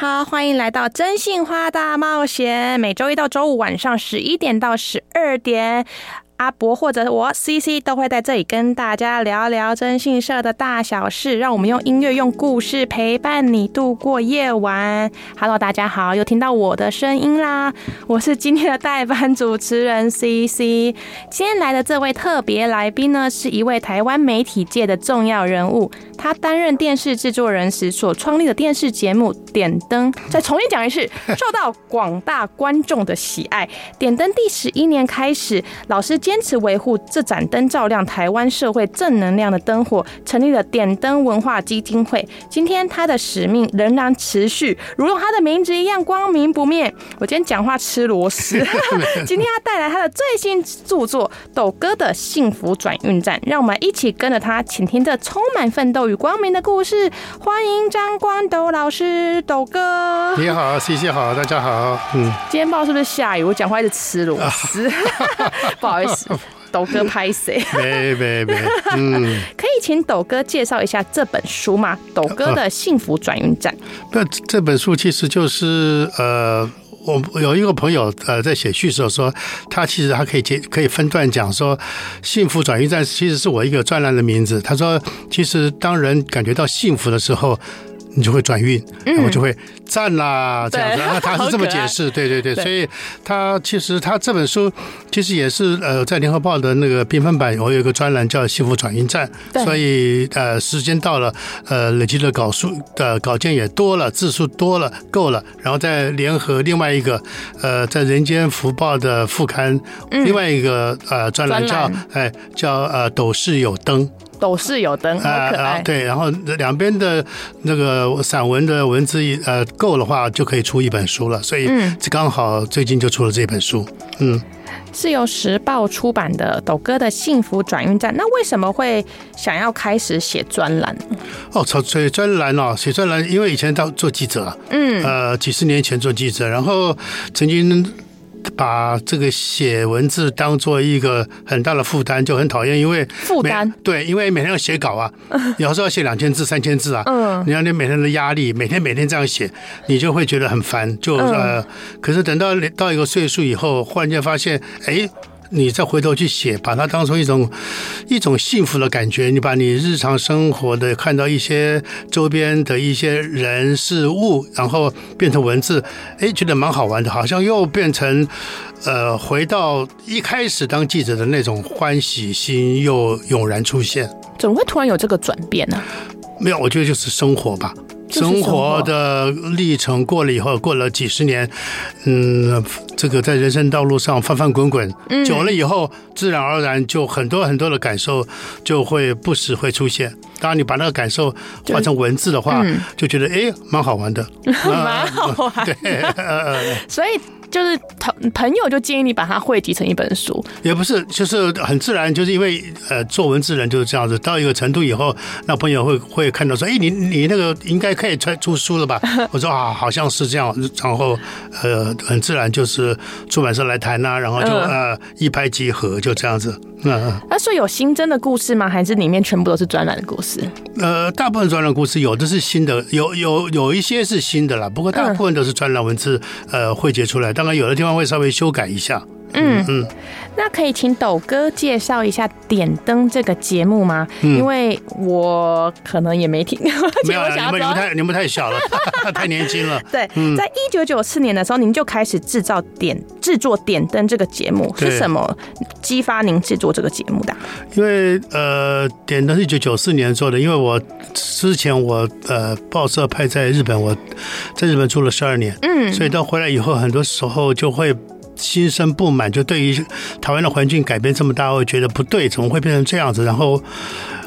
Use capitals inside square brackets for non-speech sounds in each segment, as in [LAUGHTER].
好，欢迎来到《真心话大冒险》，每周一到周五晚上十一点到十二点。阿博或者我 CC 都会在这里跟大家聊聊征信社的大小事，让我们用音乐、用故事陪伴你度过夜晚。Hello，大家好，又听到我的声音啦！我是今天的代班主持人 CC。今天来的这位特别来宾呢，是一位台湾媒体界的重要人物。他担任电视制作人时所创立的电视节目《点灯》，再重新讲一次，受到广大观众的喜爱。《点灯》第十一年开始，老师坚持维护这盏灯照亮台湾社会正能量的灯火，成立了点灯文化基金会。今天他的使命仍然持续，如同他的名字一样光明不灭。我今天讲话吃螺丝。[LAUGHS] 今天他带来他的最新著作《斗哥的幸福转运站》，让我们一起跟着他，请听这充满奋斗与光明的故事。欢迎张光斗老师，斗哥。你好，谢谢好，大家好。嗯，今天不知道是不是下雨，我讲话一直吃螺丝，[LAUGHS] [LAUGHS] 不好意思。斗哥拍谁？[LAUGHS] 没没没，嗯，可以请抖哥介绍一下这本书吗？抖哥的幸福转运站。那、啊、这本书其实就是呃，我有一个朋友呃在写序的时候说，他其实他可以接可以分段讲说，幸福转运站其实是我一个专栏的名字。他说，其实当人感觉到幸福的时候。你就会转运，然后就会赞啦，这样子。那他是这么解释，对对对。所以他其实他这本书其实也是呃，在联合报的那个缤纷版，我有一个专栏叫《幸福转运站》。所以呃，时间到了，呃，累积的稿数的稿件也多了，字数多了，够了。然后再联合另外一个呃，在《人间福报》的副刊，另外一个呃专栏叫哎叫呃斗室有灯。斗室有灯，好可爱。呃、对，然后两边的那个散文的文字呃够的话，就可以出一本书了。所以这刚好最近就出了这本书。嗯，是由时报出版的《斗哥的幸福转运站》。那为什么会想要开始写专栏？哦，写专栏哦，写专栏，因为以前当做记者，嗯，呃，几十年前做记者，然后曾经。把这个写文字当做一个很大的负担，就很讨厌，因为负担对，因为每天要写稿啊，[LAUGHS] 有时候要写两千字、三千字啊，嗯，你看你每天的压力，每天每天这样写，你就会觉得很烦，就呃，可是等到到一个岁数以后，忽然间发现，哎。你再回头去写，把它当成一种一种幸福的感觉。你把你日常生活的看到一些周边的一些人事物，然后变成文字，哎，觉得蛮好玩的，好像又变成呃，回到一开始当记者的那种欢喜心又涌然出现。怎么会突然有这个转变呢？没有，我觉得就是生活吧。生活的历程过了以后，过了几十年，嗯，这个在人生道路上翻翻滚滚，久了以后，自然而然就很多很多的感受就会不时会出现。当然，你把那个感受换成文字的话，就觉得哎，蛮好玩的，[LAUGHS] 蛮好玩。[LAUGHS] 对，所以。就是朋朋友就建议你把它汇集成一本书，也不是，就是很自然，就是因为呃，做文字人就是这样子，到一个程度以后，那朋友会会看到说，哎，你你那个应该可以出出书了吧？我说啊，好像是这样，然后呃，很自然就是出版社来谈呐、啊，然后就呃一拍即合，就这样子。嗯，那说有新增的故事吗？还是里面全部都是专栏的故事？呃，大部分专栏故事有的是新的，有有有一些是新的啦，不过大部分都是专栏文字呃汇结出来，当然有的地方会稍微修改一下。嗯嗯，那可以请斗哥介绍一下《点灯》这个节目吗？嗯、因为我可能也没听。没有，你们你们太你们太小了，[LAUGHS] 太年轻了。对，嗯、在一九九四年的时候，您就开始制造点制作《点灯》这个节目，是什么激发您制作这个节目的？因为呃，《点灯》是一九九四年做的，因为我之前我呃报社派在日本，我在日本住了十二年，嗯，所以到回来以后，很多时候就会。心生不满，就对于台湾的环境改变这么大，我觉得不对，怎么会变成这样子？然后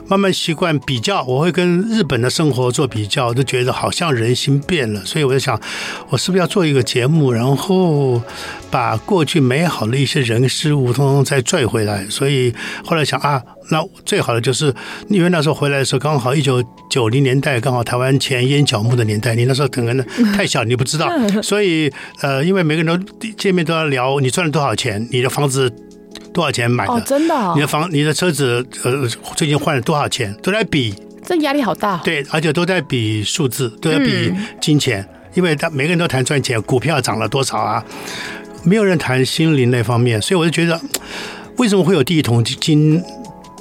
慢慢习惯比较，我会跟日本的生活做比较，就觉得好像人心变了，所以我就想，我是不是要做一个节目，然后把过去美好的一些人事物通通再拽回来。所以后来想啊，那最好的就是，因为那时候回来的时候刚好一九九零年代，刚好台湾前烟角木的年代，你那时候可能太小，你不知道，[LAUGHS] 所以呃，因为每个人都见面都要聊你赚了多少钱，你的房子。多少钱买的？哦，真的、哦。你的房、你的车子，呃，最近换了多少钱？都在比。这压力好大。对，而且都在比数字，都在比金钱，嗯、因为他每个人都谈赚钱，股票涨了多少啊？没有人谈心灵那方面，所以我就觉得，为什么会有第一桶金？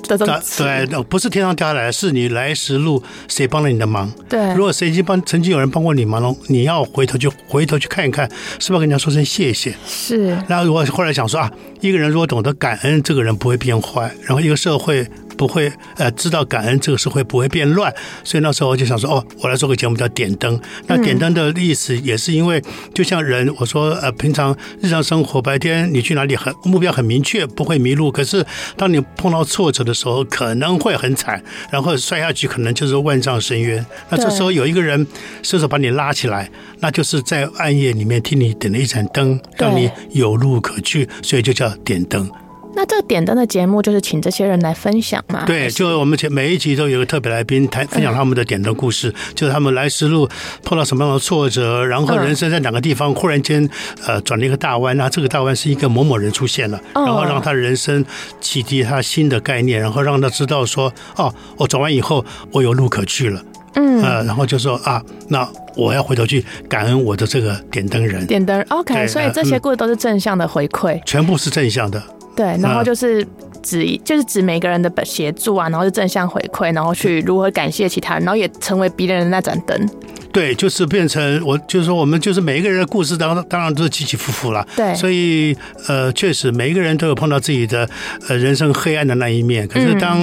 对，不是天上掉下来，是你来时路谁帮了你的忙？对，如果谁已经帮，曾经有人帮过你忙了，你要回头去回头去看一看，是不是跟人家说声谢谢？是。然后我后来想说啊，一个人如果懂得感恩，这个人不会变坏，然后一个社会。不会呃知道感恩，这个社会不会变乱，所以那时候我就想说哦，我来做个节目叫点灯。那点灯的意思也是因为，就像人我说呃，平常日常生活白天你去哪里很目标很明确，不会迷路。可是当你碰到挫折的时候，可能会很惨，然后摔下去可能就是万丈深渊。那这时候有一个人伸手把你拉起来，那就是在暗夜里面替你点了一盏灯，让你有路可去，所以就叫点灯。那这个点灯的节目就是请这些人来分享嘛？对，就我们前每一集都有个特别来宾谈分享他们的点灯故事，就是他们来时路碰到什么样的挫折，然后人生在哪个地方忽然间呃转了一个大弯，那这个大弯是一个某某人出现了，然后让他的人生启迪他新的概念，然后让他知道说哦，我转弯以后我有路可去了，嗯，呃，然后就说啊，那我要回头去感恩我的这个点灯人，点灯，OK，所以这些故事都是正向的回馈，全部是正向的。对，然后就是指，就是指每个人的协助啊，然后是正向回馈，然后去如何感谢其他人，然后也成为别人的那盏灯。对，就是变成我，就是说我们就是每一个人的故事当当然都是起起伏伏了。对，所以呃，确实每一个人都有碰到自己的呃人生黑暗的那一面。可是当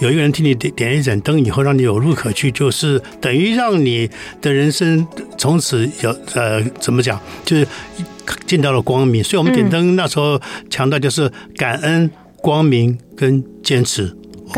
有一个人替你点点一盏灯以后，让你有路可去，就是等于让你的人生从此有呃怎么讲，就是。见到了光明，所以我们点灯那时候强调就是感恩、光明跟坚持，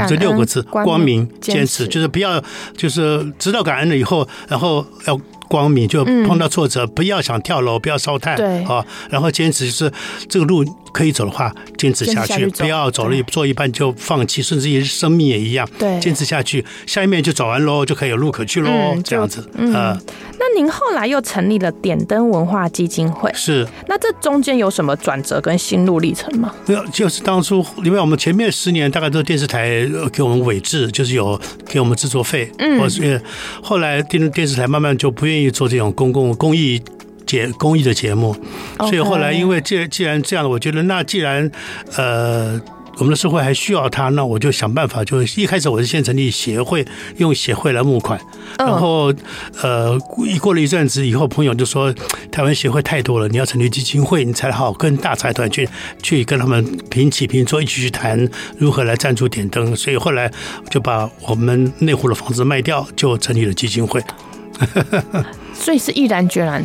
这六个字：光明、坚持，就是不要，就是知道感恩了以后，然后要。光明就碰到挫折，不要想跳楼，不要烧炭，对。啊，然后坚持就是这个路可以走的话，坚持下去，不要走了做一半就放弃，甚至于生命也一样，对，坚持下去，下一面就走完喽，就可以有路可去喽，这样子，嗯。那您后来又成立了点灯文化基金会，是？那这中间有什么转折跟心路历程吗？没有，就是当初因为我们前面十年大概都是电视台给我们委制，就是有给我们制作费，嗯，或是后来电电视台慢慢就不愿意。做这种公共公益节公益的节目，所以后来因为既既然这样，我觉得那既然呃我们的社会还需要他，那我就想办法。就一开始我是先成立协会，用协会来募款，然后呃一过了一阵子以后，朋友就说台湾协会太多了，你要成立基金会，你才好跟大财团去去跟他们平起平坐，一起去谈如何来赞助点灯。所以后来就把我们内湖的房子卖掉，就成立了基金会。[LAUGHS] 所以是毅然决然。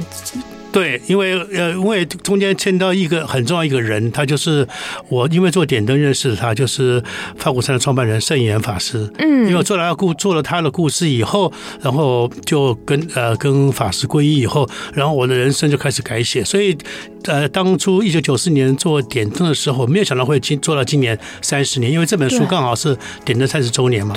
对，因为呃，因为中间牵到一个很重要一个人，他就是我，因为做点灯认识他，就是法鼓山的创办人圣严法师。嗯，因为我做了他故做了他的故事以后，然后就跟呃跟法师皈依以后，然后我的人生就开始改写。所以呃，当初一九九四年做点灯的时候，没有想到会今做到今年三十年，因为这本书刚好是点灯三十周年嘛。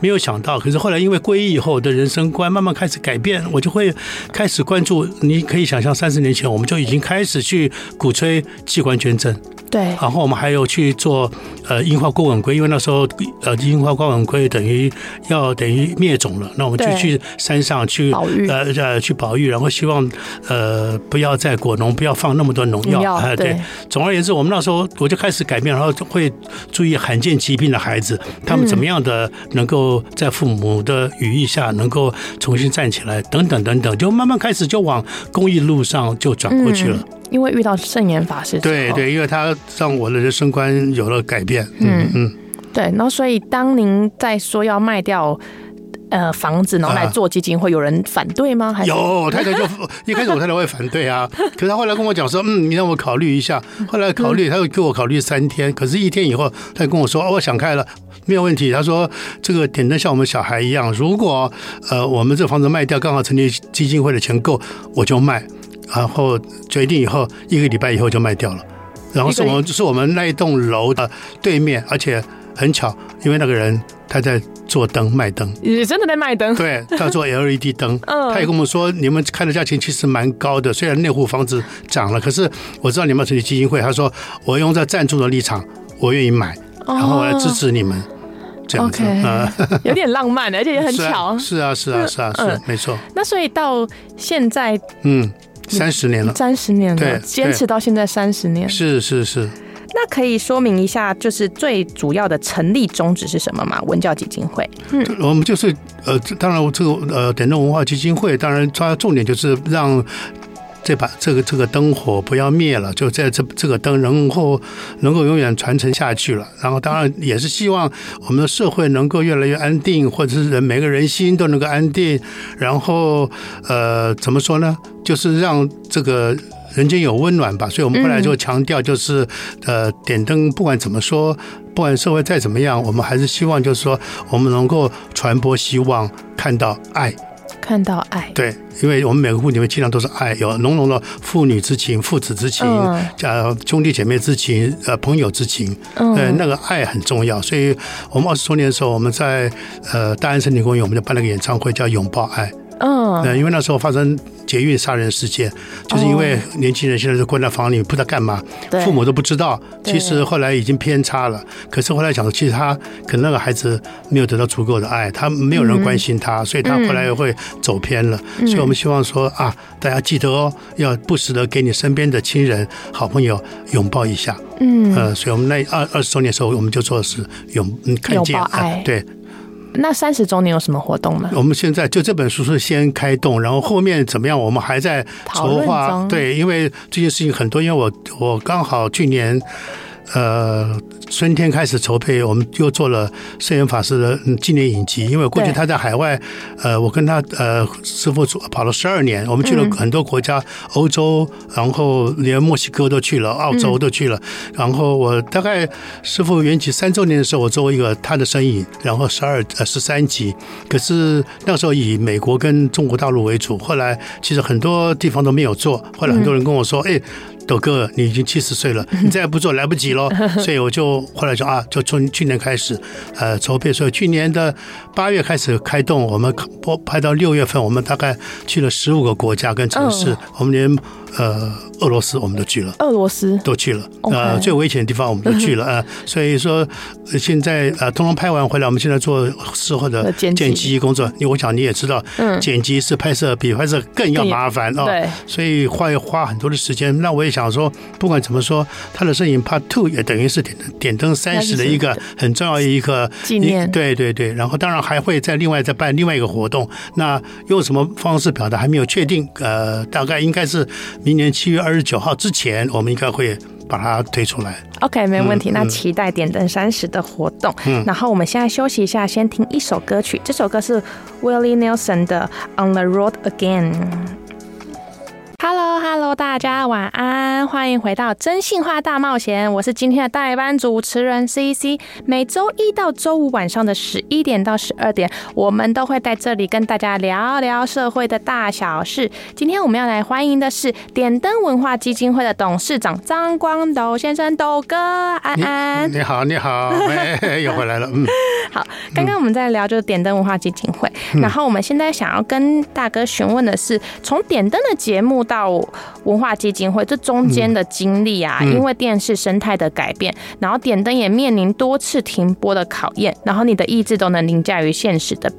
没有想到，可是后来因为皈依以后，我的人生观慢慢开始改变，我就会开始关注。你可以想象。像三十年前，我们就已经开始去鼓吹器官捐赠。对，然后我们还有去做呃樱花过吻龟，因为那时候呃樱花过吻龟等于要等于灭种了，那我们就去山上去保育呃呃去保育，然后希望呃不要再果农不要放那么多农药啊。对，总而言之，我们那时候我就开始改变，然后会注意罕见疾病的孩子，他们怎么样的能够在父母的羽翼下能够重新站起来，等等等等，就慢慢开始就往公益路上就转过去了。嗯因为遇到圣严法师，对对，因为他让我的人生观有了改变。嗯嗯，对。然后，所以当您在说要卖掉呃房子，然后来做基金会，有人反对吗？还是有，太太就 [LAUGHS] 一开始我太太会反对啊，可是她后来跟我讲说，嗯，你让我考虑一下。后来考虑，她又给我考虑三天，可是一天以后，他跟我说，哦，我想开了。没有问题。她说这个点灯像我们小孩一样，如果呃我们这房子卖掉，刚好成立基金会的钱够，我就卖。然后决定以后一个礼拜以后就卖掉了。然后是我们是我们那一栋楼的对面，而且很巧，因为那个人他在做灯卖灯，也真的在卖灯。对，他做 LED 灯。[LAUGHS] 嗯，他也跟我们说，你们开的价钱其实蛮高的，虽然那户房子涨了，可是我知道你们成立基金会，他说我用在赞助的立场，我愿意买，然后我来支持你们，这样子啊，[LAUGHS] 有点浪漫，而且也很巧。[LAUGHS] 是啊，是啊，是啊，是没错。那所以到现在，嗯。三十年了，三十年了，坚持到现在三十年，是是是。那可以说明一下，就是最主要的成立宗旨是什么吗？文教基金会，嗯，我们就是呃，当然这个呃，点灯文化基金会，当然它重点就是让。这把这个这个灯火不要灭了，就在这这个灯能够能够永远传承下去了。然后当然也是希望我们的社会能够越来越安定，或者是人每个人心都能够安定。然后呃，怎么说呢？就是让这个人间有温暖吧。所以我们后来就强调，就是呃，点灯不管怎么说，不管社会再怎么样，我们还是希望就是说，我们能够传播希望，看到爱。看到爱，对，因为我们每个户里面尽量都是爱，有浓浓的父女之情、父子之情，呃兄弟姐妹之情，呃，朋友之情，呃，那个爱很重要。所以，我们二十周年的时候，我们在呃大安森林公园，我们就办了个演唱会，叫《拥抱爱》。嗯，因为那时候发生捷运杀人事件，就是因为年轻人现在是关在房里，不知道干嘛，父母都不知道。其实后来已经偏差了，可是后来讲，其实他可能那个孩子没有得到足够的爱，他没有人关心他，所以他后来又会走偏了。所以我们希望说啊，大家记得哦，要不时的给你身边的亲人、好朋友拥抱一下。嗯，呃，所以我们那二二十周年的时候，我们就做的是拥看见爱，对。那三十周年有什么活动呢？我们现在就这本书是先开动，然后后面怎么样，我们还在筹划。对，因为这件事情很多，因为我我刚好去年。呃，春天开始筹备，我们又做了圣严法师的纪念影集。因为过去他在海外，呃，我跟他呃师傅跑了十二年，我们去了很多国家，欧洲，然后连墨西哥都去了，澳洲都去了。然后我大概师傅圆寂三周年的时候，我做一个他的身影，然后十二呃十三集。可是那时候以美国跟中国大陆为主，后来其实很多地方都没有做。后来很多人跟我说，哎。斗哥，你已经七十岁了，你再不做来不及了。所以我就后来就啊，就从去年开始，呃，筹备。所以去年的八月开始开动，我们播拍到六月份，我们大概去了十五个国家跟城市，我们连。呃，俄罗斯我们都去了，俄罗斯都去了，呃，最危险的地方我们都去了啊。[LAUGHS] 所以说，现在呃，通通拍完回来，我们现在做事后的剪辑工作。因为我想你也知道，剪辑是拍摄比拍摄更要麻烦哦。对，所以花花很多的时间。那我也想说，不管怎么说，他的摄影 Part Two 也等于是点点灯三十的一个很重要的一个纪念。对对对，然后当然还会再另外再办另外一个活动。那用什么方式表达还没有确定，呃，大概应该是。明年七月二十九号之前，我们应该会把它推出来。OK，没问题。嗯、那期待点灯三十的活动。嗯，然后我们现在休息一下，先听一首歌曲。这首歌是 Willie Nelson 的《On the Road Again》。Hello，Hello，hello, 大家晚安，欢迎回到真心话大冒险。我是今天的代班主持人 CC。每周一到周五晚上的十一点到十二点，我们都会在这里跟大家聊聊社会的大小事。今天我们要来欢迎的是点灯文化基金会的董事长张光斗先生，斗哥，安安。你好，你好，哎，[LAUGHS] 又回来了。嗯，好，刚刚我们在聊就是点灯文化基金会，嗯、然后我们现在想要跟大哥询问的是，从点灯的节目。到文化基金会这中间的经历啊，因为电视生态的改变，然后点灯也面临多次停播的考验，然后你的意志都能凌驾于现实的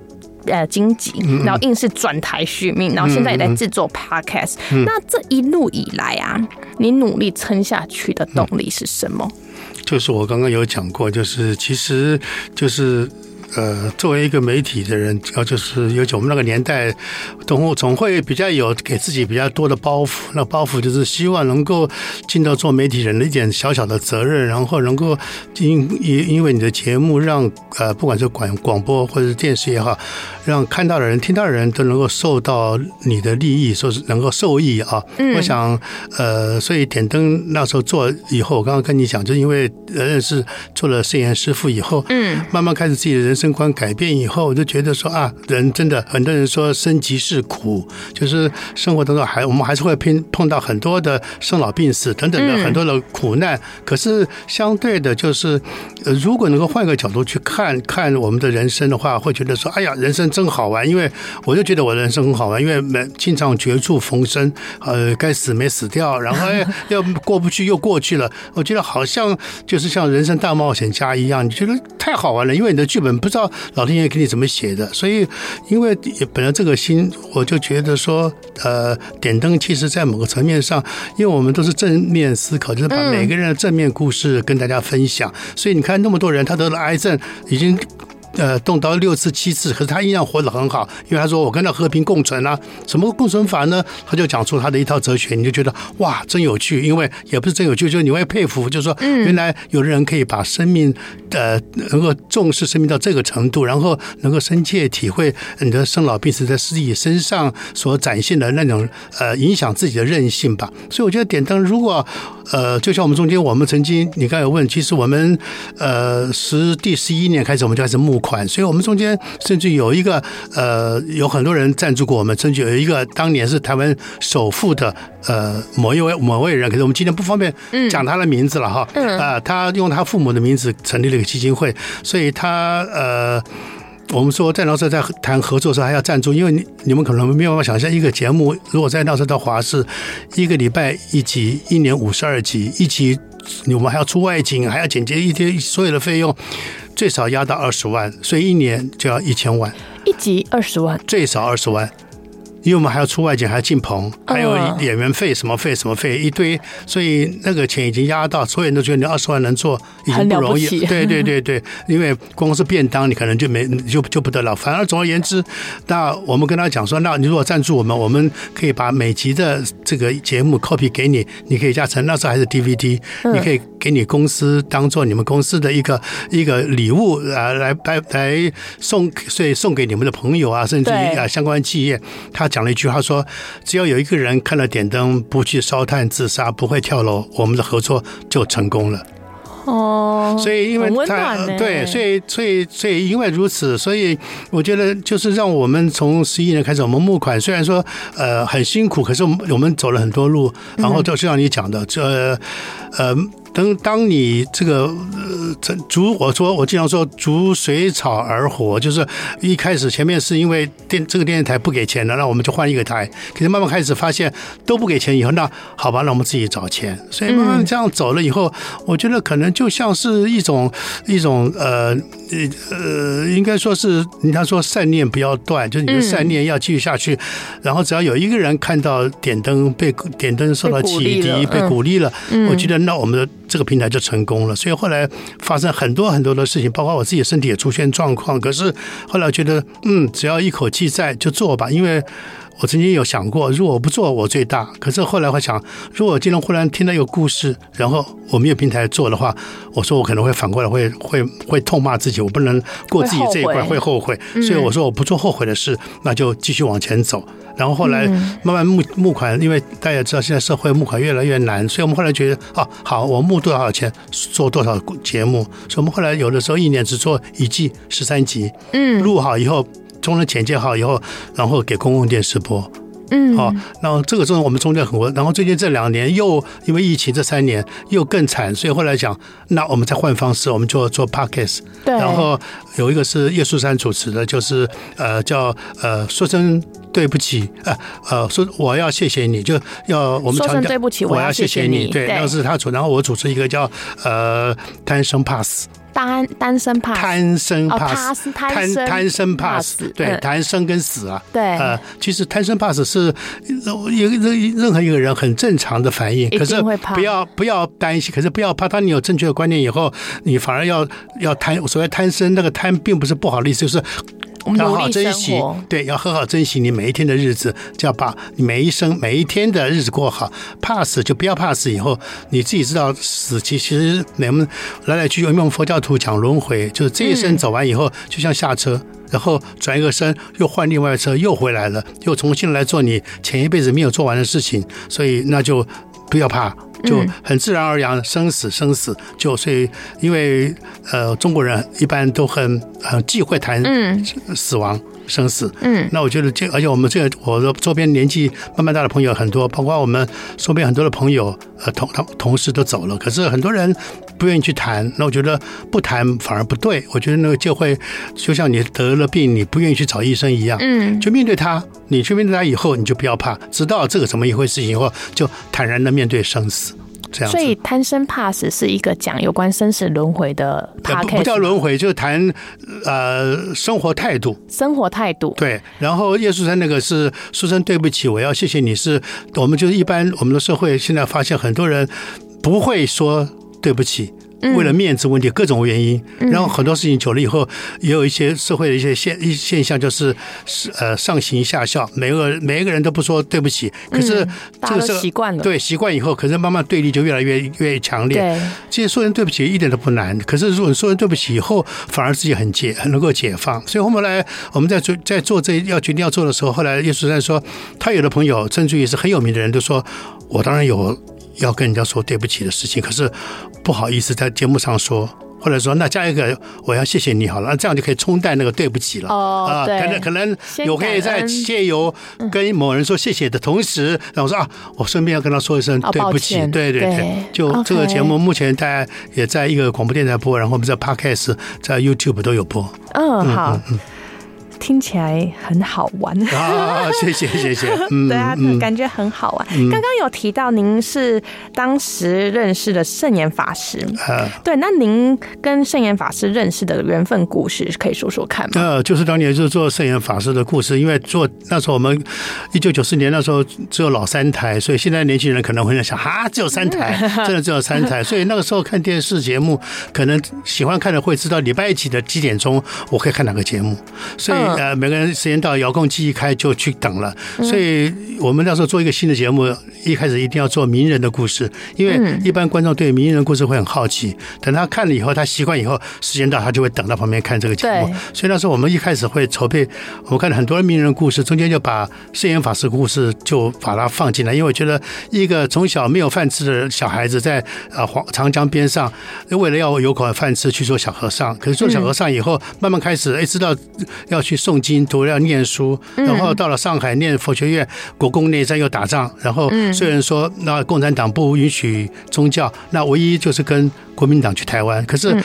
呃荆棘，然后硬是转台续命，然后现在也在制作 Podcast。那这一路以来啊，你努力撑下去的动力是什么？就是我刚刚有讲过，就是其实就是。呃，作为一个媒体的人，呃，就是尤其我们那个年代，总总会比较有给自己比较多的包袱。那包袱就是希望能够尽到做媒体人的一点小小的责任，然后能够因因因为你的节目让呃，不管是广广播或者是电视也好，让看到的人、听到的人都能够受到你的利益，说是能够受益啊。嗯，我想呃，所以点灯那时候做以后，我刚刚跟你讲，就因为认识做了摄影师傅以后，嗯，慢慢开始自己的人生观改变以后，我就觉得说啊，人真的很多人说生即是苦，就是生活当中还我们还是会碰碰到很多的生老病死等等的很多的苦难。可是相对的，就是呃，如果能够换个角度去看看我们的人生的话，会觉得说，哎呀，人生真好玩。因为我就觉得我的人生很好玩，因为没经常绝处逢生，呃，该死没死掉，然后要过不去又过去了。我觉得好像就是像人生大冒险家一样，你觉得太好玩了。因为你的剧本不知道老天爷给你怎么写的，所以因为本来这个心，我就觉得说，呃，点灯其实在某个层面上，因为我们都是正面思考，就是把每个人的正面故事跟大家分享。所以你看那么多人，他得了癌症，已经。呃，动刀六次七次，可是他依然活得很好，因为他说我跟他和平共存啊。什么共存法呢？他就讲出他的一套哲学，你就觉得哇，真有趣。因为也不是真有趣，就是你会佩服，就是说，原来有的人可以把生命呃能够重视生命到这个程度，然后能够深切体会你的生老病死在自己身上所展现的那种呃影响自己的韧性吧。所以我觉得点灯，如果呃，就像我们中间，我们曾经你刚才有问，其实我们呃十第十一年开始，我们就开始募款。所以我们中间甚至有一个呃，有很多人赞助过我们，甚至有一个当年是台湾首富的呃某一位某位人，可是我们今天不方便讲他的名字了哈，啊、呃，他用他父母的名字成立了一个基金会，所以他呃，我们说在那时候在谈合作的时候还要赞助，因为你你们可能没有办法想象一个节目如果在那时候的华视一个礼拜一集，一年五十二集，一集我们还要出外景，还要剪接一天所有的费用。最少压到二十万，所以一年就要一千万，一集二十万，最少二十万。因为我们还要出外景，还要进棚，还有演员费、什么费、什么费一堆，所以那个钱已经压到，所有人都觉得你二十万能做已经不容易。对对对对，[LAUGHS] 因为光是便当你可能就没就就不得了。反而总而言之，那我们跟他讲说，那你如果赞助我们，我们可以把每集的这个节目 copy 给你，你可以加成，那时候还是 DVD，你可以给你公司当做你们公司的一个一个礼物啊，来来来送，所以送给你们的朋友啊，甚至于啊相关企业，他。讲了一句话说：“只要有一个人看了点灯，不去烧炭自杀，不会跳楼，我们的合作就成功了。”哦，所以因为他对，所以所以所以因为如此，所以我觉得就是让我们从十一年开始，我们募款，虽然说呃很辛苦，可是我们我们走了很多路，然后就像你讲的，这呃。当当你这个呃，逐我说我经常说逐水草而活，就是一开始前面是因为电这个电视台不给钱了，那我们就换一个台。可是慢慢开始发现都不给钱以后，那好吧，那我们自己找钱。所以慢慢这样走了以后，我觉得可能就像是一种一种呃呃，应该说是人家说善念不要断，就是你的善念要继续下去。然后只要有一个人看到点灯被点灯受到启迪，被鼓励了，我觉得那我们的。这个平台就成功了，所以后来发生很多很多的事情，包括我自己身体也出现状况。可是后来觉得，嗯，只要一口气在，就做吧。因为我曾经有想过，如果我不做，我最大。可是后来会想，如果我今天忽然听到一个故事，然后我没有平台做的话，我说我可能会反过来会会会痛骂自己，我不能过自己这一关，会后悔。所以我说我不做后悔的事，那就继续往前走。然后后来慢慢募募款，因为大家也知道现在社会募款越来越难，所以我们后来觉得啊，好，我募多少钱做多少节目，所以我们后来有的时候一年只做一季十三集，嗯，录好以后，中间剪接好以后，然后给公共电视播。嗯，好，然后这个时候我们中间很多，然后最近这两年又因为疫情，这三年又更惨，所以后来讲，那我们再换方式，我们就做 podcast，对，然后有一个是叶树山主持的，就是呃叫呃说声对不起，呃呃说我要谢谢你，就要我们强调对不起，我要谢谢你，对，那是他主，然后我主持一个叫呃贪生怕死。单单身怕贪生怕哦死，怕贪贪贪生怕死。对，嗯。贪生跟死啊，对。呃，其实贪生怕死是呃一个任任何一个人很正常的反应，可是不要不要担心，可是不要怕，当你有正确的观念以后，你反而要要贪，所谓贪生那个贪并不是不好的意思，就是。要好好珍惜对，要好好珍惜你每一天的日子，就要把你每一生每一天的日子过好。怕死就不要怕死，以后你自己知道死其实我们来来去去，因为我们佛教徒讲轮回，就是这一生走完以后，就像下车，然后转一个身，又换另外一车，又回来了，又重新来做你前一辈子没有做完的事情，所以那就不要怕。就很自然而然，生死生死，就所以因为呃中国人一般都很很忌讳谈死亡生死，嗯，那我觉得这而且我们这个我的周边年纪慢慢大的朋友很多，包括我们周边很多的朋友呃同同同事都走了，可是很多人不愿意去谈，那我觉得不谈反而不对，我觉得那个就会就像你得了病你不愿意去找医生一样，嗯，就面对他，你去面对他以后你就不要怕，知道这个怎么一回事情以后就坦然的面对生死。这样所以贪生怕死是一个讲有关生死轮回的 podcast，不不叫轮回，就谈呃生活态度、生活态度。对，然后叶树山那个是说声对不起，我要谢谢你是，是我们就是一般我们的社会现在发现很多人不会说对不起。为了面子问题，各种原因，然后很多事情久了以后，也有一些社会的一些现一现象，就是是呃上行下效，每个每一个人都不说对不起，可是这个是习惯了，对习惯以后，可是慢慢对立就越来越越强烈。对，其实说人对不起一点都不难，可是如果你说人对不起以后，反而自己很解很能够解放。所以后来我们在做在做这要决定要做的时候，后来叶树山说，他有的朋友甚至于是很有名的人都说，我当然有。要跟人家说对不起的事情，可是不好意思在节目上说。或者说，那加一个，我要谢谢你好了，那这样就可以冲淡那个对不起了。哦，啊，可能可能有可以在借由跟某人说谢谢的同时，然后我说啊，我顺便要跟他说一声对不起。对对对，就这个节目目前大家也在一个广播电台播，然后我们在 Podcast、在 YouTube 都有播。嗯，好。听起来很好玩啊！谢谢谢谢，[LAUGHS] 嗯，对啊，感觉很好玩。刚刚有提到您是当时认识的圣严法师，对，那您跟圣严法师认识的缘分故事可以说说看吗？呃，就是当年就是做圣严法师的故事，因为做那时候我们一九九四年那时候只有老三台，所以现在年轻人可能会在想啊，只有三台，[LAUGHS] 真的只有三台，所以那个时候看电视节目，可能喜欢看的会知道礼拜几的几点钟我可以看哪个节目，所以。呃，每个人时间到，遥控器一开就去等了。所以我们那时候做一个新的节目，一开始一定要做名人的故事，因为一般观众对名人的故事会很好奇。等他看了以后，他习惯以后，时间到他就会等到旁边看这个节目。所以那时候我们一开始会筹备，我们看了很多名人的故事，中间就把圣严法师故事就把它放进来，因为我觉得一个从小没有饭吃的小孩子，在啊黄长江边上，为了要有口饭吃去做小和尚，可是做小和尚以后，慢慢开始哎知道要去。诵经读要念书，然后到了上海念佛学院，国共内战又打仗，然后虽然说那共产党不允许宗教，那唯一就是跟国民党去台湾，可是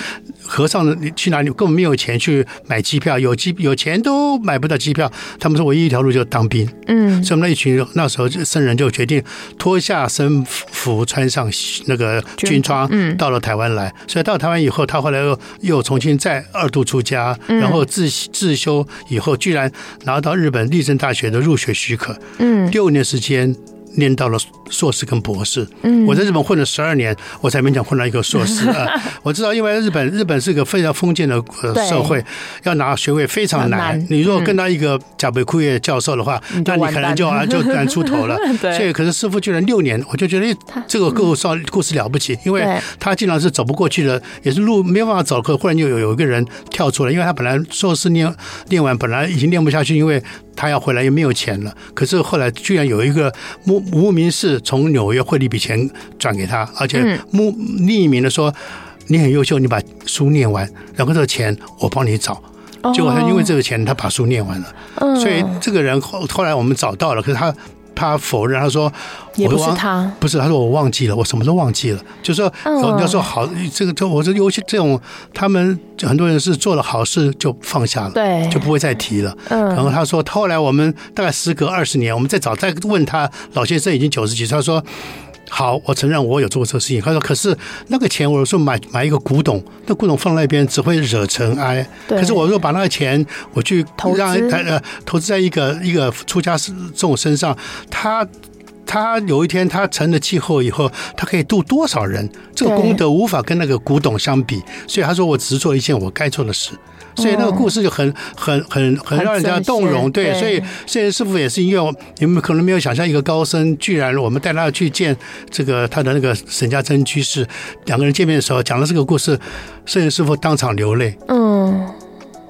和尚，你去哪里根本没有钱去买机票，有机有钱都买不到机票。他们说唯一一条路就是当兵。嗯，所以我们那一群那时候僧人就决定脱下僧服，穿上那个军装，嗯到了台湾来。所以到台湾以后，他后来又又重新再二度出家，然后自自修。以后居然拿到日本立正大学的入学许可，嗯，六年时间念到了硕士跟博士。嗯，我在日本混了十二年，我才勉强混到一个硕士啊。[LAUGHS] 我知道，因为日本日本是一个非常封建的呃社会，要拿学位非常难。你如果跟到一个甲北枯叶教授的话，那你可能就啊就难出头了。[LAUGHS] 所以，可是师傅居然六年，我就觉得这个故事故事了不起，因为他经常是走不过去的，也是路没有办法走，可忽然就有有一个人跳出来，因为他本来硕士念念完，本来已经念不下去，因为他要回来又没有钱了。可是后来居然有一个牧无名氏从纽约汇了一笔钱转给他，而且牧匿名的说，你很优秀，你把书念完，然后这个钱我帮你找。结果他因为这个钱，他把书念完了。所以这个人后后来我们找到了，可是他。他否认，他说也不是他，不是，他说我忘记了，我什么都忘记了。就说人家说好，这个这我这尤其这种，他们很多人是做了好事就放下了，对，就不会再提了。嗯，然后他说，后来我们大概时隔二十年，我们再找再问他，老先生已经九十几岁，他说好，我承认我有做过这个事情。他说，可是那个钱，我有时候买买一个古董，那古董放那边只会惹尘埃。对可是我如果把那个钱我去让呃投资在一个一个出家这种身上，他。他有一天他成了气候以后，他可以度多少人？这个功德无法跟那个古董相比，所以他说我只做一件我该做的事。所以那个故事就很很很很让人家动容。对，所以谢师傅也是因为你们可能没有想象一个高僧，居然我们带他去见这个他的那个沈家珍居士，两个人见面的时候讲了这个故事，圣严师傅当场流泪。嗯。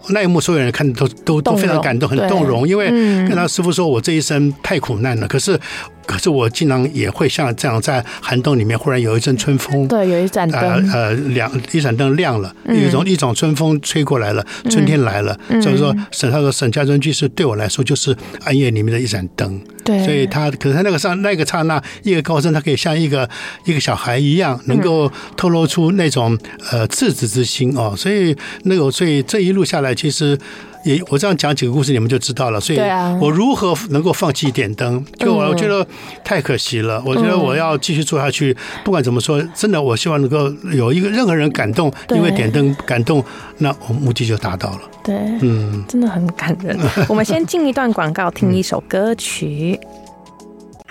那一幕，所有人看的都都都非常感动，很动容，因为跟他师傅说：“我这一生太苦难了，可是。”可是我经常也会像这样，在寒冬里面忽然有一阵春风，对，有一盏灯，呃呃，亮一盏灯亮了，一种一种春风吹过来了，春天来了。所以说，沈他说沈家珍居士对我来说就是暗夜里面的一盏灯，对。所以他可是他那个上那个刹那，一个高僧，他可以像一个一个小孩一样，能够透露出那种呃赤子之心哦。所以那个，所以这一路下来，其实。也我这样讲几个故事，你们就知道了。所以，我如何能够放弃点灯？就我觉得太可惜了。我觉得我要继续做下去。不管怎么说，真的，我希望能够有一个任何人感动，因为点灯感动，那我目的就达到了。对，嗯，真的很感人。[LAUGHS] 我们先进一段广告，听一首歌曲。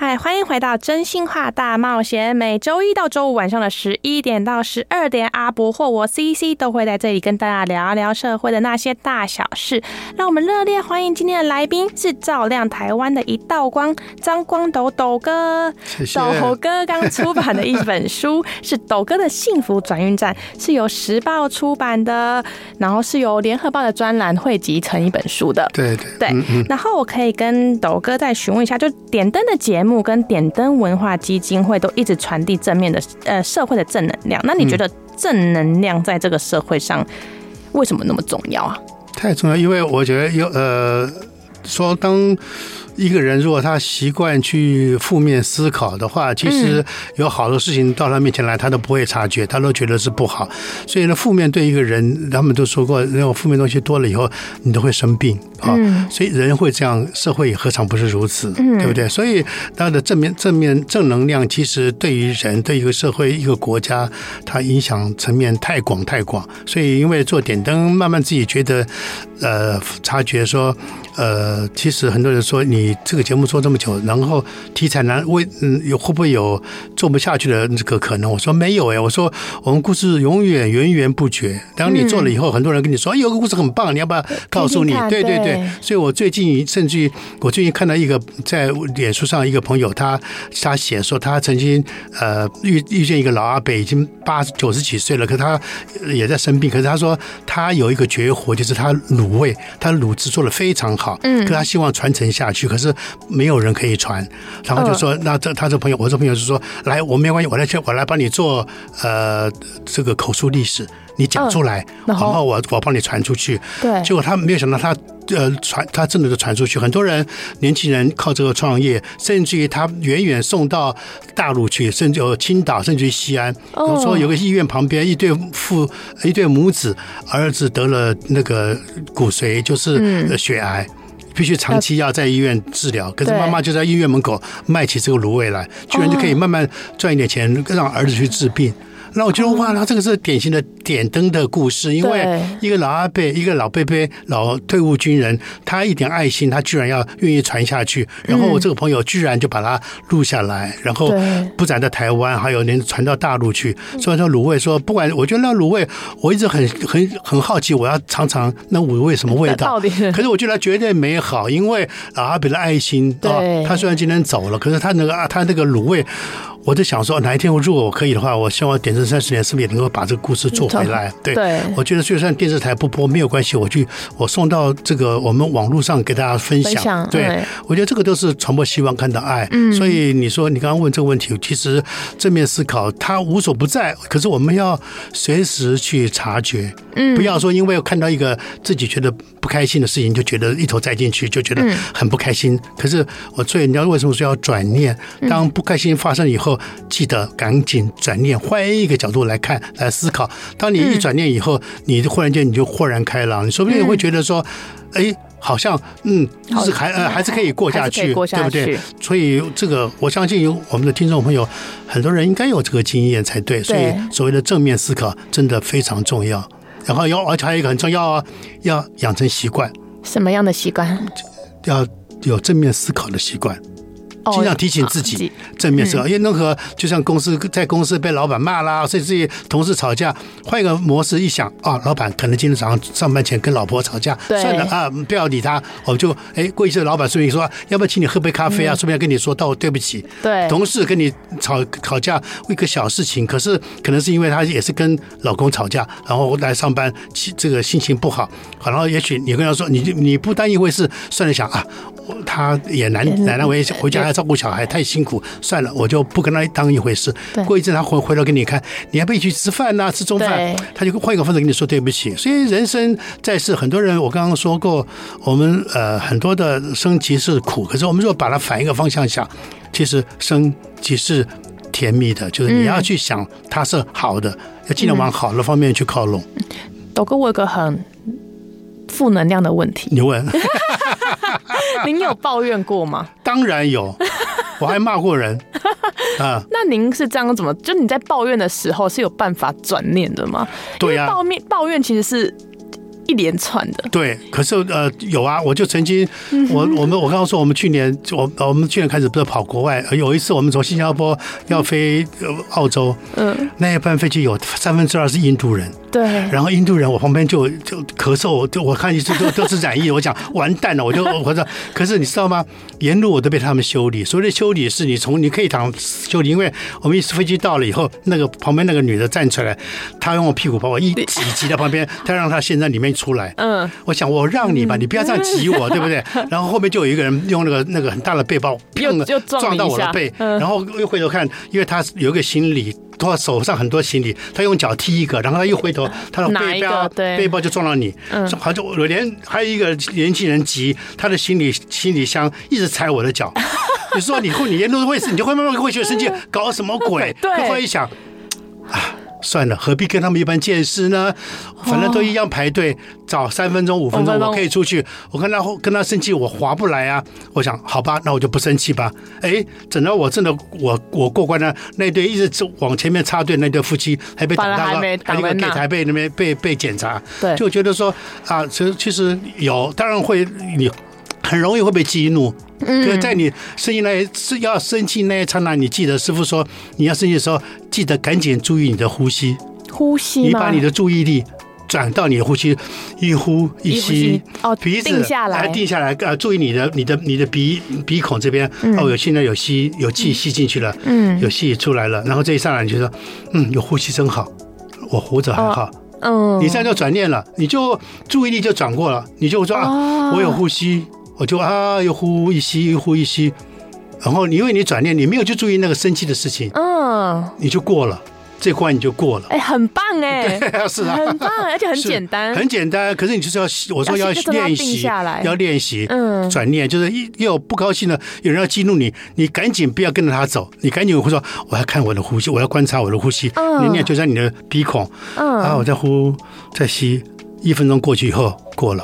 嗨，欢迎回到真心话大冒险。每周一到周五晚上的十一点到十二点，阿伯或我 CC 都会在这里跟大家聊聊社会的那些大小事。让我们热烈欢迎今天的来宾，是照亮台湾的一道光，张光斗斗哥。谢谢。斗哥刚出版的一本书 [LAUGHS] 是《斗哥的幸福转运站》，是由时报出版的，然后是由联合报的专栏汇集成一本书的。对对对。嗯嗯，然后我可以跟斗哥再询问一下，就点灯的节目。跟点灯文化基金会都一直传递正面的呃社会的正能量，那你觉得正能量在这个社会上为什么那么重要啊？太重要，因为我觉得有呃说当。一个人如果他习惯去负面思考的话，其实有好多事情到他面前来，他都不会察觉，他都觉得是不好。所以呢，负面对一个人，他们都说过，那种负面东西多了以后，你都会生病啊。所以人会这样，社会也何尝不是如此？对不对？所以他的正面、正面、正能量，其实对于人、对一个社会、一个国家，它影响层面太广太广。所以因为做点灯，慢慢自己觉得，呃，察觉说，呃，其实很多人说你。你这个节目做这么久，然后题材难为嗯有会不会有做不下去的这个可能？我说没有哎，我说我们故事永远源源不绝。当你做了以后，很多人跟你说，哎，有个故事很棒，你要不要告诉你？对对对。所以我最近甚至于我最近看到一个在脸书上一个朋友，他他写说他曾经呃遇遇见一个老阿伯，已经八九十几岁了，可是他也在生病，可是他说他有一个绝活，就是他卤味，他卤汁做的非常好，嗯，可他希望传承下去。可是没有人可以传，然后就说：“那这他这朋友，我这朋友就说，来，我没关系，我来去，我来帮你做呃这个口述历史，你讲出来，然后我我帮你传出去。”对，结果他没有想到他呃传，他真的就传出去，很多人年轻人靠这个创业，甚至于他远远送到大陆去，甚至有青岛，甚至于西安。比如说有个医院旁边一对父一对母子，儿子得了那个骨髓，就是血癌。必须长期要在医院治疗，可是妈妈就在医院门口卖起这个芦苇来，居然就可以慢慢赚一点钱，让儿子去治病。那我觉得哇，那这个是典型的点灯的故事，因为一个老阿伯，一个老伯伯，老退伍军人，他一点爱心，他居然要愿意传下去。然后我这个朋友居然就把它录下来，然后不展在台湾，还有连传到大陆去。所以说卤味说，不管我觉得那卤味，我一直很很很好奇，我要尝尝那卤味什么味道。[LAUGHS] 可是我觉得绝对美好，因为老阿伯的爱心啊，他虽然今天走了，可是他那个啊，他那个卤味。我在想说，哪一天我如果我可以的话，我希望点灯三十年是不是也能够把这个故事做回来？对，我觉得就算电视台不播没有关系，我去我送到这个我们网络上给大家分享。对，我觉得这个都是传播希望，看到爱。嗯所以你说你刚刚问这个问题，其实正面思考它无所不在，可是我们要随时去察觉，嗯不要说因为看到一个自己觉得不开心的事情，就觉得一头栽进去，就觉得很不开心。可是我所以你要为什么说要转念？当不开心发生以后。记得赶紧转念，换一个角度来看，来思考。当你一转念以后，你忽然间你就豁然开朗，你说不定会觉得说，哎。好像嗯，就是还呃还是可以过下去，过下去对不对？所以这个我相信有我们的听众朋友，很多人应该有这个经验才对。所以所谓的正面思考真的非常重要。然后要而且还有一个很重要啊，要养成习惯。什么样的习惯？要有正面思考的习惯。经常提醒自己正面思考，因为任何就像公司在公司被老板骂啦，甚至于同事吵架，换一个模式一想啊，老板可能今天早上上班前跟老婆吵架，算了啊，不要理他，我们就哎过一阵，老板说你说要不要请你喝杯咖啡啊？顺便跟你说道对不起。对，同事跟你吵吵架为一个小事情，可是可能是因为他也是跟老公吵架，然后来上班，这个心情不好，然后也许你跟他说，你你不当一回事，算了想啊，他也难奶奶为回家。照顾小孩太辛苦，算了，我就不跟他当一回事。过一阵他回回头给你看，你还不要一起吃饭呐、啊？吃中饭，他就换一个方式跟你说对不起。所以人生在世，很多人我刚刚说过，我们呃很多的生即是苦，可是我们如果把它反一个方向想，其实生即是甜蜜的，就是你要去想它是好的，要尽量往好的方面去靠拢。都哥，我有个很负能量的问题，你问。[LAUGHS] 您有抱怨过吗？当然有，我还骂过人 [LAUGHS] 啊。那您是这样怎么？就你在抱怨的时候是有办法转念的吗？对呀、啊，抱怨抱怨其实是一连串的。对，可是呃有啊，我就曾经我我们我刚刚说我们去年我我们去年开始不是跑国外，有一次我们从新加坡要飞澳洲，嗯，那一班飞机有三分之二是印度人。对，然后印度人，我旁边就就咳嗽，就我看一直都都是染疫，我讲完蛋了，我就我说，可是你知道吗？沿路我都被他们修理。所谓的修理是你从你可以躺修理，因为我们一次飞机到了以后，那个旁边那个女的站出来，她用我屁股把我一挤挤到旁边，[LAUGHS] 她让她先在里面出来。嗯，我想我让你吧，你不要这样挤我，对不对？然后后面就有一个人用那个那个很大的背包，砰的撞到我的背，然后又回头看，因为他有一个行李。他手上很多行李，他用脚踢一个，然后他一回头，他的背包背包就撞到你，好像我连还有一个年轻人急，他的行李行李箱一直踩我的脚。[LAUGHS] 你说你后你沿路会死，你就会慢慢会觉得生气，搞什么鬼？[LAUGHS] 对，后来一想啊。算了，何必跟他们一般见识呢？反正都一样排队，早三分钟、五分钟我可以出去。我跟他跟他生气，我划不来啊。我想，好吧，那我就不生气吧。哎，等到我真的我我过关了，那对一直往前面插队那对夫妻还被挡到了，还有个给台被那边被被检查，对，就觉得说啊，其实其实有，当然会你。很容易会被激怒，可是在你生气那要生气那一刹那，你记得师傅说，你要生气的时候，记得赶紧注意你的呼吸，呼吸，你把你的注意力转到你的呼吸，一呼一吸，哦，鼻子定下来，定下来，呃，注意你的你的你的鼻鼻孔这边，哦，有现在有吸有气吸进去了，嗯，有气出来了，然后这一刹那你就说，嗯，有呼吸真好，我活着还好，嗯，你这样就转念了，你就注意力就转过了，你就说啊，我有呼吸。我就啊，又呼一吸，一呼一吸，然后你因为你转念，你没有去注意那个生气的事情，嗯，你就过了这关，你就过了，哎，很棒哎，[LAUGHS] 对，是啊，很棒，而且很简单，很简单。可是你就是要，我说要练习，要练习，嗯，转念就是一有不高兴了，有人要激怒你，你赶紧不要跟着他走，你赶紧会说，我要看我的呼吸，我要观察我的呼吸，嗯，你念就在你的鼻孔，嗯，然后我再呼再吸，一分钟过去以后过了。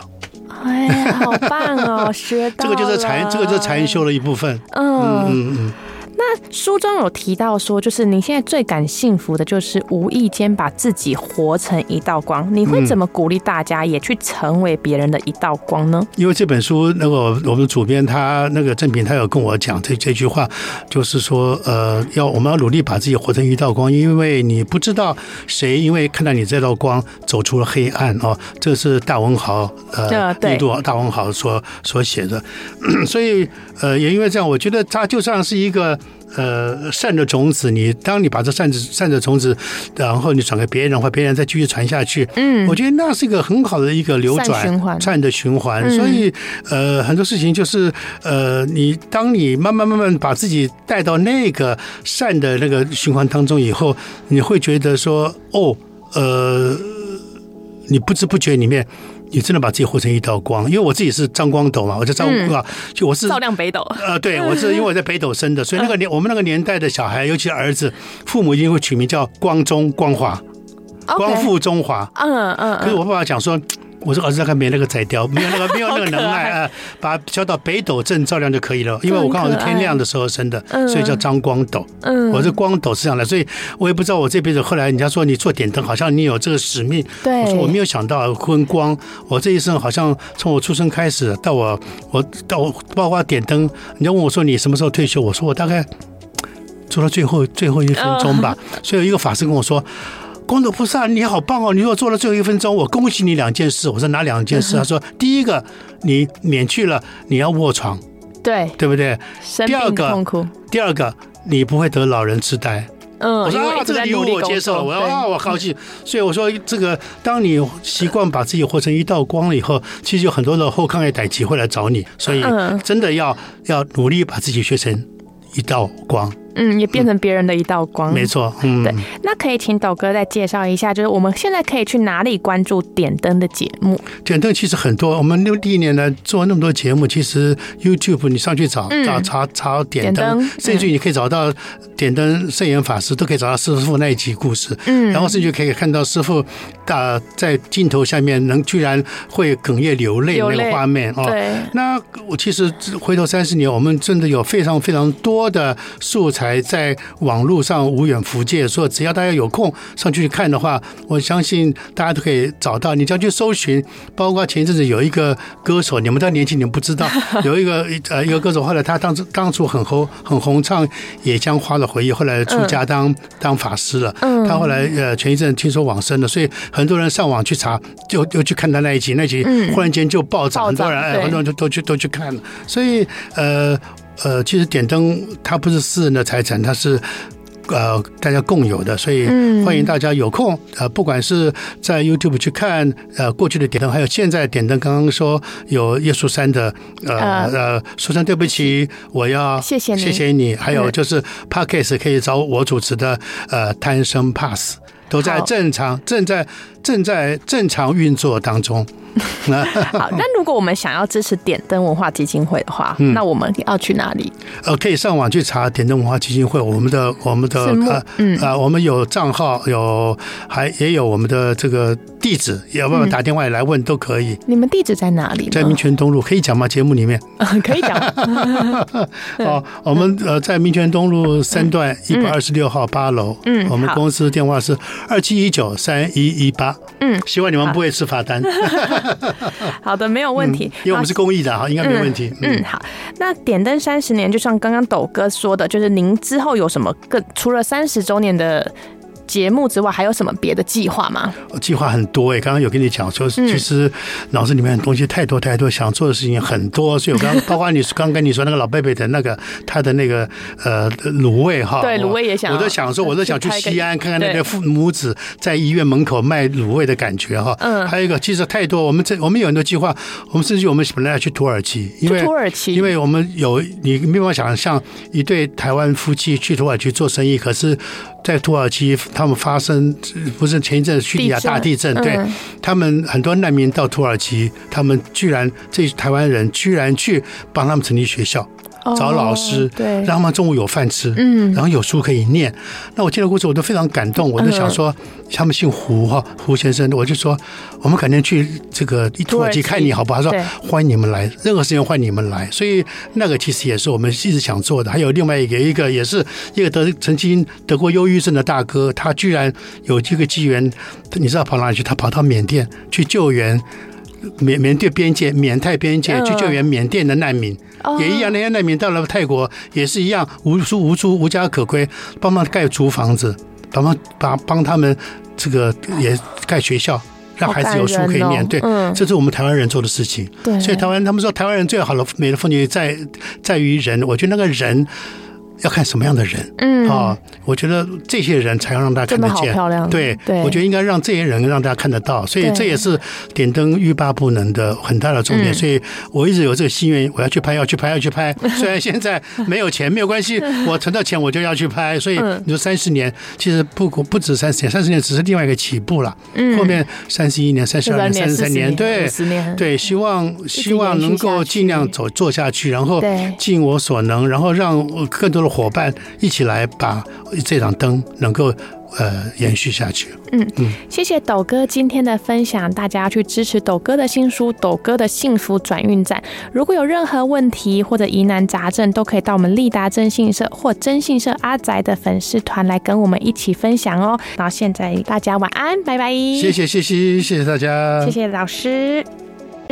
哎，好棒哦！学到这个就是禅，这个就是禅修的一部分。嗯嗯嗯。那书中有提到说，就是你现在最感幸福的，就是无意间把自己活成一道光。你会怎么鼓励大家也去成为别人的一道光呢？因为这本书，那个我们主编他那个郑平，他有跟我讲这这句话，就是说，呃，要我们要努力把自己活成一道光，因为你不知道谁因为看到你这道光走出了黑暗哦。这是大文豪呃，印度大文豪所所写的，[COUGHS] 所以呃，也因为这样，我觉得他就像是一个。呃，善的种子，你当你把这善的善的种子，然后你转给别人，的话别人再继续传下去，嗯，我觉得那是一个很好的一个流转善循环，善的循环。所以，呃，很多事情就是，呃，你当你慢慢慢慢把自己带到那个善的那个循环当中以后，你会觉得说，哦，呃，你不知不觉里面。你真的把自己活成一道光，因为我自己是张光斗嘛，我在张啊，就我是照亮北斗。呃，对，我是因为我在北斗生的，所以那个年我们那个年代的小孩，尤其是儿子，父母一定会取名叫光中光华，光复中华。嗯嗯。可是我爸爸讲说，我说儿子大概没那个宰雕，[LAUGHS] 没有那个没有那个能耐啊，把它交到北斗镇照亮就可以了。因为我刚好是天亮的时候生的，所以叫张光斗。嗯，我是光斗是这样的，所以我也不知道我这辈子后来人家说你做点灯，好像你有这个使命。对，我说我没有想到昏光，我这一生好像从我出生开始到我我到我包括点灯，人家问我说你什么时候退休？我说我大概做到最后最后一分钟吧。[LAUGHS] 所以有一个法师跟我说。光头菩萨，你好棒哦！你如果做了最后一分钟，我恭喜你两件事。我说哪两件事？他说第一个，你免去了你要卧床，对。对不对？第二个，第二个，你不会得老人痴呆。嗯，我说啊，这个礼物我接受了，我要啊，我高兴。所以我说，这个当你习惯把自己活成一道光了以后，其实有很多的后抗业代志会来找你。所以真的要要努力把自己学成一道光。嗯，也变成别人的一道光。没错，嗯，对。那可以请斗哥再介绍一下，就是我们现在可以去哪里关注点灯的节目？点灯其实很多，我们六第一年来做那么多节目，其实 YouTube 你上去找找查查点灯，甚至于你可以找到点灯圣严法师，都可以找到师傅那一集故事。嗯，然后甚至可以看到师傅大在镜头下面能居然会哽咽流泪那个画面哦。对。那我其实回头三十年，我们真的有非常非常多的素材。还在网络上无远弗届，说只要大家有空上去看的话，我相信大家都可以找到。你只要去搜寻，包括前一阵子有一个歌手，你们这年轻，你们不知道，[LAUGHS] 有一个呃一个歌手，后来他当初当初很红很红，唱《野姜花的回忆》，后来出家当当法师了。他后来呃前一阵听说往生了，所以很多人上网去查，就就去看他那一集，那一集忽然间就暴涨，很多人哎，很多人都都去都去看了。所以呃。呃，其实点灯它不是私人的财产，它是呃大家共有的，所以欢迎大家有空呃，不管是在 YouTube 去看呃过去的点灯，还有现在点灯，刚刚说有叶树山的呃呃。树山，对不起，我要谢谢你，谢谢你，还有就是 Podcast 可以找我主持的呃贪生怕死，都在正常正在正在正常运作当中。[LAUGHS] 好，那如果我们想要支持点灯文化基金会的话，嗯、那我们要去哪里？呃，可以上网去查点灯文化基金会，我们的我们的呃嗯啊、呃，我们有账号，有还也有我们的这个地址，要不要打电话来问都可以。嗯、你们地址在哪里？在民权东路，可以讲吗？节目里面？[LAUGHS] 可以讲。[LAUGHS] 哦，我们呃在民权东路三段一百二十六号八楼。嗯，我们公司电话是二七一九三一一八。嗯，希望你们不会吃罚单。好 [LAUGHS] 的，没有问题，因为我们是公益的哈，应该没问题。嗯，好，那点灯三十年，就像刚刚斗哥说的，就是您之后有什么更除了三十周年的节目之外，还有什么别的计划吗？计划很多哎，刚刚有跟你讲说，其实脑子里面的东西太多太多，想做的事情很多，所以我刚刚 [LAUGHS] 包括你刚跟你说那个老贝贝的那个他的那个呃卤味哈，对卤味也想，我都想说，我都想去西安看看那个父母子在医院门口卖卤味的感觉哈。嗯，还有一个其实太多，我们这我们有很多计划，我们甚至我们本来要去土耳其，因为土耳其，因为我们有你没办法想象一对台湾夫妻去土耳其做生意，可是。在土耳其，他们发生不是前一阵叙利亚大地震，对他们很多难民到土耳其，他们居然这台湾人居然去帮他们成立学校。找老师，对，让他们中午有饭吃，嗯，然后有书可以念。那我听了故事，我都非常感动。我就想说，他们姓胡哈，胡先生，我就说，我们改天去这个土耳其看你好不好？他说欢迎你们来，任何时间欢迎你们来。所以那个其实也是我们一直想做的。还有另外一个，一个也是一个得曾经得过忧郁症的大哥，他居然有这个机缘，你知道跑哪里去？他跑到缅甸去救援。缅缅甸边界、缅泰边界去救援缅甸的难民，也一样。那些难民到了泰国，也是一样，无书无书、无家可归，帮忙盖租房子，帮忙帮帮他们这个也盖学校，让孩子有书可以念。对，这是我们台湾人做的事情。对，所以台湾他们说台湾人最好的美的风景在在于人，我觉得那个人。要看什么样的人，嗯啊，我觉得这些人才要让大家看得见，漂亮。对，对，我觉得应该让这些人让大家看得到，所以这也是点灯欲罢不能的很大的重点。所以我一直有这个心愿，我要去拍，要去拍，要去拍。[LAUGHS] 虽然现在没有钱，没有关系，[LAUGHS] 我存到钱我就要去拍。所以你说三十年，其实不不止三十年，三十年只是另外一个起步了。嗯，后面三十一年、三十二年、三十三年，对，对，希望希望能够尽量走做下去，然后尽我所能，然后让更多的。伙伴一起来把这盏灯能够呃延续下去。嗯嗯，谢谢斗哥今天的分享，大家要去支持斗哥的新书《斗哥的幸福转运站》。如果有任何问题或者疑难杂症，都可以到我们利达征信社或征信社阿宅的粉丝团来跟我们一起分享哦。然后现在大家晚安，拜拜。谢谢谢谢谢谢大家，谢谢老师。